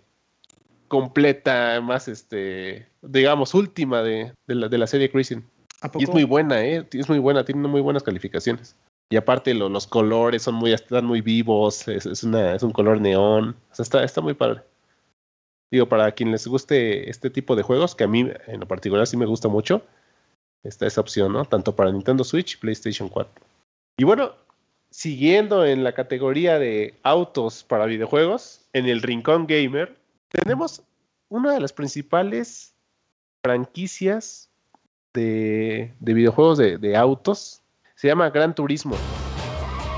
completa, más este, digamos, última de, de la, de la serie Cruising. ¿A Y es muy buena, ¿eh? Es muy buena, tiene muy buenas calificaciones. Y aparte lo- los colores son muy, están muy vivos, es, es una, es un color neón, o sea, está, está muy padre. Digo, para quien les guste este tipo de juegos, que a mí en lo particular sí me gusta mucho, está esa opción, ¿no? Tanto para Nintendo Switch y PlayStation 4. Y bueno, siguiendo en la categoría de autos para videojuegos, en el Rincón Gamer, tenemos una de las principales franquicias de, de videojuegos de, de autos. Se llama Gran Turismo.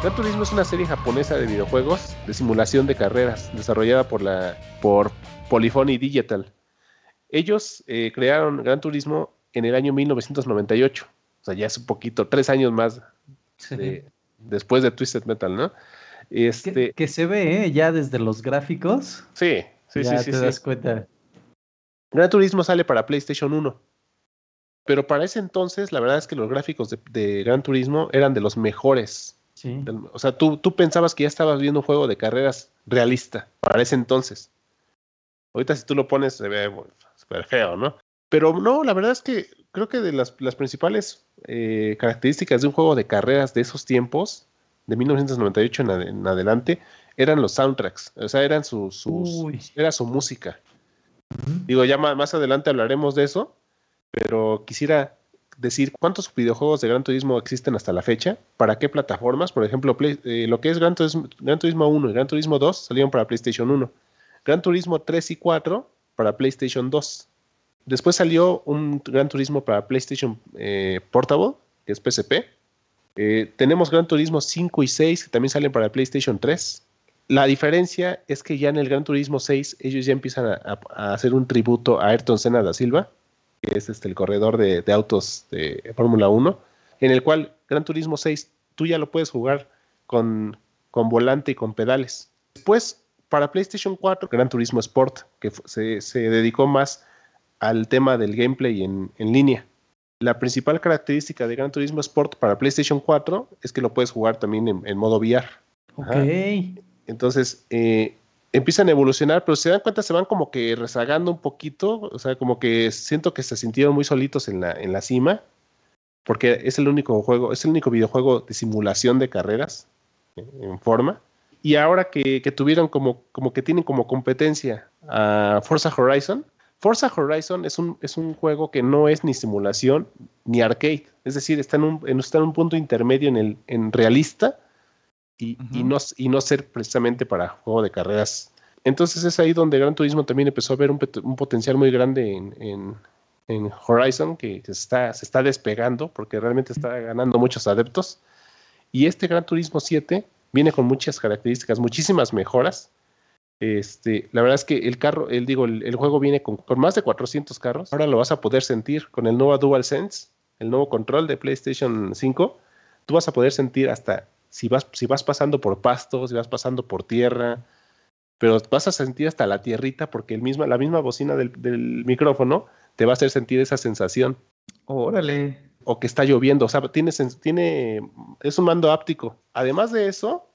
Gran Turismo es una serie japonesa de videojuegos de simulación de carreras desarrollada por, la, por Polyphony Digital. Ellos eh, crearon Gran Turismo en el año 1998. O sea, ya es un poquito, tres años más Sí. después de Twisted Metal, ¿no? Este, Que, que se ve, ¿eh? Ya desde los gráficos. sí, sí, ya sí, sí, te sí. das cuenta. Gran Turismo sale para PlayStation 1. Pero para ese entonces, la verdad es que los gráficos de, de Gran Turismo eran de los mejores. Sí. O sea, tú, tú pensabas que ya estabas viendo un juego de carreras realista para ese entonces. Ahorita si tú lo pones se ve bueno, súper feo, ¿no? Pero no, la verdad es que creo que de las, las principales eh, características de un juego de carreras de esos tiempos, de 1998 en, ade- en adelante, eran los soundtracks. O sea, eran sus, sus era su música. Digo, ya más adelante hablaremos de eso, pero quisiera decir cuántos videojuegos de Gran Turismo existen hasta la fecha, para qué plataformas, por ejemplo, Play- eh, lo que es Gran Turismo, Gran Turismo 1 y Gran Turismo 2 salieron para PlayStation 1, Gran Turismo 3 y 4 para PlayStation 2. Después salió un Gran Turismo para PlayStation eh, Portable, que es PSP. Eh, tenemos Gran Turismo 5 y 6 que también salen para PlayStation 3. La diferencia es que ya en el Gran Turismo 6 ellos ya empiezan a, hacer un tributo a Ayrton Senna da Silva, que es este, el corredor de, de autos de Fórmula 1, en el cual Gran Turismo 6 tú ya lo puedes jugar con, con volante y con pedales. Después, para PlayStation 4, Gran Turismo Sport, que se, se dedicó más al tema del gameplay en, en línea. La principal característica de Gran Turismo Sport para PlayStation 4 es que lo puedes jugar también en, en modo VR. Ok. Ajá. Entonces, eh, empiezan a evolucionar, pero se dan cuenta, se van como que rezagando un poquito, o sea, como que siento que se sintieron muy solitos en la, en la cima, porque es el único juego, es el único videojuego de simulación de carreras eh, en forma. Y ahora que, que tuvieron como, como que tienen como competencia a Forza Horizon, Forza Horizon es un, es un juego que no es ni simulación ni arcade, es decir, está en un, está en un punto intermedio en, el, en realista y, y no, y no ser precisamente para juego de carreras. Entonces es ahí donde Gran Turismo también empezó a ver un potencial muy grande en, en- en Horizon, que, se, está, se está despegando porque realmente está ganando muchos adeptos. Y este Gran Turismo 7 viene con muchas características, muchísimas mejoras. Este, la verdad es que el carro, el, digo, el, juego viene con, con, más de 400 carros. Ahora lo vas a poder sentir con el nuevo DualSense, el nuevo control de PlayStation 5. Tú vas a poder sentir hasta si vas, si vas pasando por pastos, si vas pasando por tierra, pero vas a sentir hasta la tierrita porque el misma, la misma bocina del, del micrófono te va a hacer sentir esa sensación. Órale. O que está lloviendo, o sea, tiene, tiene, es un mando áptico. Además de eso,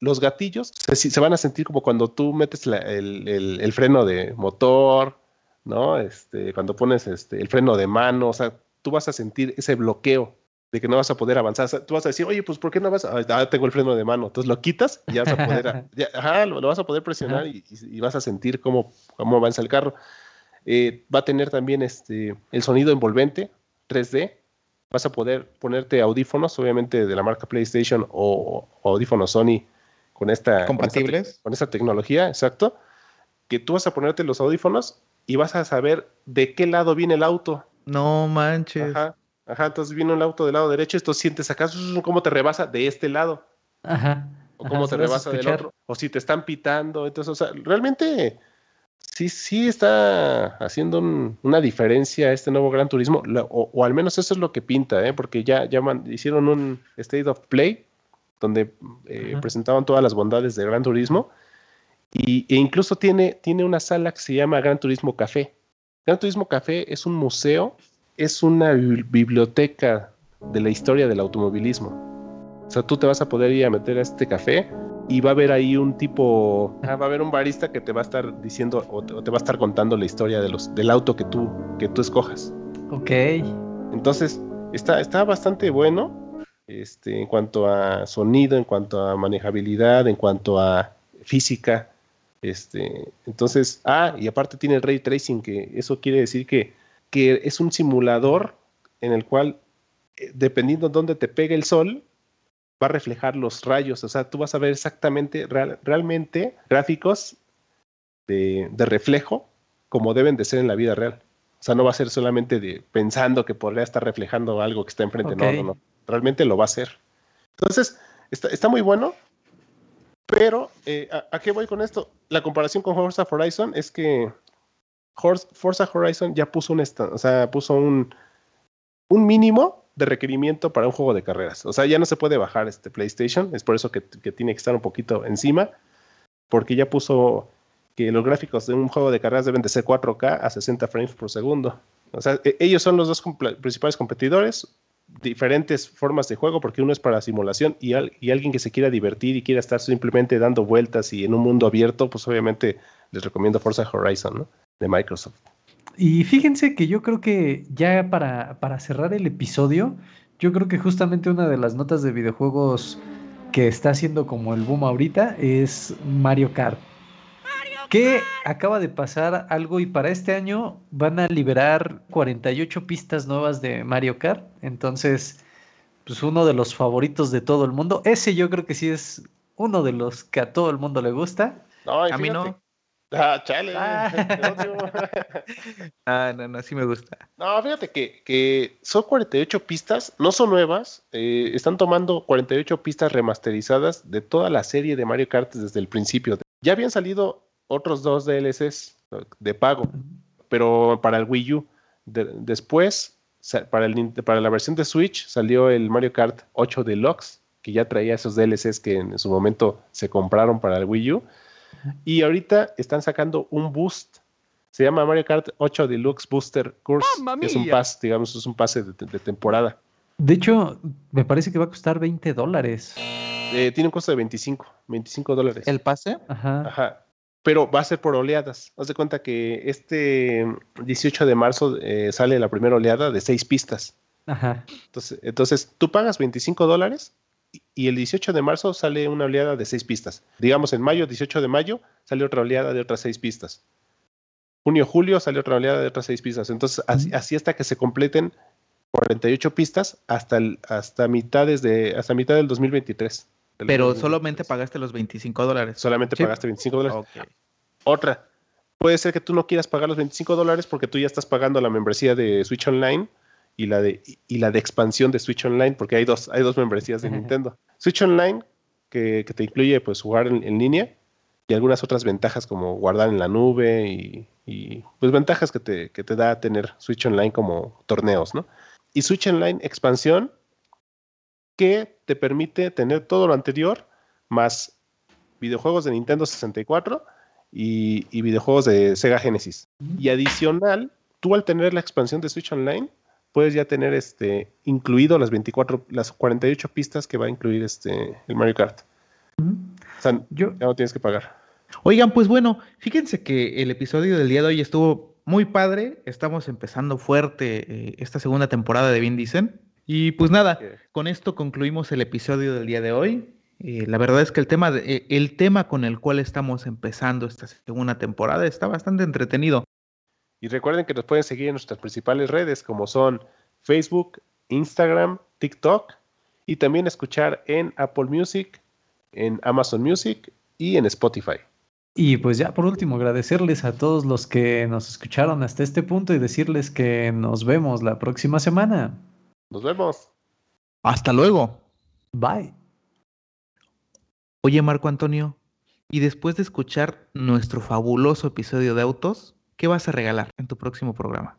los gatillos se, van a sentir como cuando tú metes el, freno de motor, ¿no? Este, cuando pones este, el freno de mano, o sea, tú vas a sentir ese bloqueo de que no vas a poder avanzar. tú vas a decir, oye, pues ¿por qué no vas a... Ah, tengo el freno de mano. Entonces lo quitas y ya vas a poder... *laughs* ajá, lo, vas a poder presionar y, vas a sentir cómo, cómo avanza el carro. Eh, va a tener también este, el sonido envolvente 3D. Vas a poder ponerte audífonos, obviamente de la marca PlayStation o, audífonos Sony con esta, compatibles con esta, tecnología, exacto. Que tú vas a ponerte los audífonos y vas a saber de qué lado viene el auto. No manches. Ajá, ajá. Entonces viene el auto del lado derecho, esto sientes acá cómo te rebasa de este lado. Ajá. O cómo te rebasa del otro. O si te están pitando. Entonces, o sea, realmente sí, sí está haciendo una diferencia este nuevo Gran Turismo, o, al menos eso es lo que pinta, ¿eh? porque ya, ya hicieron un State of Play donde eh, presentaban todas las bondades de Gran Turismo y, e incluso tiene, tiene una sala que se llama Gran Turismo Café. Gran Turismo Café es un museo, es una biblioteca de la historia del automovilismo. O sea, tú te vas a poder ir a meter a este café y va a haber ahí un tipo, ah, va a haber un barista que te va a estar diciendo o te, va a estar contando la historia de los, del auto que tú, que tú escojas. Ok. Entonces, está, está bastante bueno este, en cuanto a sonido, en cuanto a manejabilidad, en cuanto a física. Este, entonces, ah, y aparte tiene el ray tracing, que eso quiere decir que, que es un simulador en el cual, eh, dependiendo de dónde te pegue el sol, va a reflejar los rayos, o sea, tú vas a ver exactamente, realmente gráficos de, reflejo como deben de ser en la vida real. O sea, no va a ser solamente de pensando que podría estar reflejando algo que está enfrente, no, no, no. Realmente lo va a hacer. Entonces, está, muy bueno, pero eh, ¿a, qué voy con esto? La comparación con Forza Horizon es que Forza Horizon ya puso un, o sea, puso un, un mínimo de requerimiento para un juego de carreras. O sea, ya no se puede bajar este PlayStation, es por eso que, tiene que estar un poquito encima, porque ya puso que los gráficos de un juego de carreras deben de ser 4K a 60 frames por segundo. O sea, e, ellos son los dos principales competidores, diferentes formas de juego, porque uno es para simulación y, y alguien que se quiera divertir y quiera estar simplemente dando vueltas y en un mundo abierto, pues obviamente les recomiendo Forza Horizon. De Microsoft. Y fíjense que yo creo que ya para, para cerrar el episodio, yo creo que justamente una de las notas de videojuegos que está haciendo como el boom ahorita es Mario Kart. Que acaba de pasar algo y para este año van a liberar 48 pistas nuevas de Mario Kart. Entonces, pues uno de los favoritos de todo el mundo. Ese yo creo que sí es uno de los que a todo el mundo le gusta. a mí no. Ah, chale. Ah. *laughs* ah. no, no, sí me gusta. No, fíjate que, que son 48 pistas, no son nuevas, eh, están tomando 48 pistas remasterizadas de toda la serie de Mario Kart desde el principio. Ya habían salido otros dos DLCs de pago, pero para el Wii U. después, para, el, para la versión de Switch, salió el Mario Kart 8 Deluxe, que ya traía esos DLCs que en su momento se compraron para el Wii U. Y ahorita están sacando un boost. Se llama Mario Kart 8 Deluxe Booster Course. es un pase, digamos, es un pase de, temporada. De hecho, me parece que va a costar 20 dólares. Eh, tiene un costo de 25, 25 dólares. ¿El pase? Ajá. Ajá. Pero va a ser por oleadas. Haz de cuenta que este 18 de marzo eh, sale la primera oleada de seis pistas. Ajá. Entonces, entonces, tú pagas 25 dólares y el 18 de marzo sale una oleada de seis pistas. Digamos, en mayo, 18 de mayo, sale otra oleada de otras seis pistas. Junio, julio sale otra oleada de otras seis pistas. Entonces, así, hasta que se completen 48 pistas hasta, el, hasta, mitad desde, hasta mitad del 2023. Pero solamente pagaste los 25 dólares. Solamente pagaste 25 dólares. Otra, puede ser que tú no quieras pagar los 25 dólares porque tú ya estás pagando la membresía de Switch Online y la de, y la de expansión de Switch Online, porque hay dos, hay dos membresías de *laughs* Nintendo. Switch Online, que, te incluye pues jugar en, línea, y algunas otras ventajas como guardar en la nube y, pues ventajas que te, que te da tener Switch Online como torneos, ¿no? Y Switch Online expansión, que te permite tener todo lo anterior, más videojuegos de Nintendo 64 y, y videojuegos de Sega Genesis. Y adicional, tú al tener la expansión de Switch Online, puedes ya tener este incluido las 24, las 48 pistas que va a incluir este el Mario Kart. O sea, Yo, ya no tienes que pagar. Oigan, pues bueno, fíjense que el episodio del día de hoy estuvo muy padre. Estamos empezando fuerte eh, esta segunda temporada de Vin Dicen. Y pues nada, con esto concluimos el episodio del día de hoy. Eh, la verdad es que el tema, eh, el tema con el cual estamos empezando esta segunda temporada está bastante entretenido. Y recuerden que nos pueden seguir en nuestras principales redes como son Facebook, Instagram, TikTok y también escuchar en Apple Music, en Amazon Music y en Spotify. Y pues ya por último, agradecerles a todos los que nos escucharon hasta este punto y decirles que nos vemos la próxima semana. Nos vemos. Hasta luego. Bye. Oye, Marco Antonio, y después de escuchar nuestro fabuloso episodio de autos, ¿Qué vas a regalar en tu próximo programa?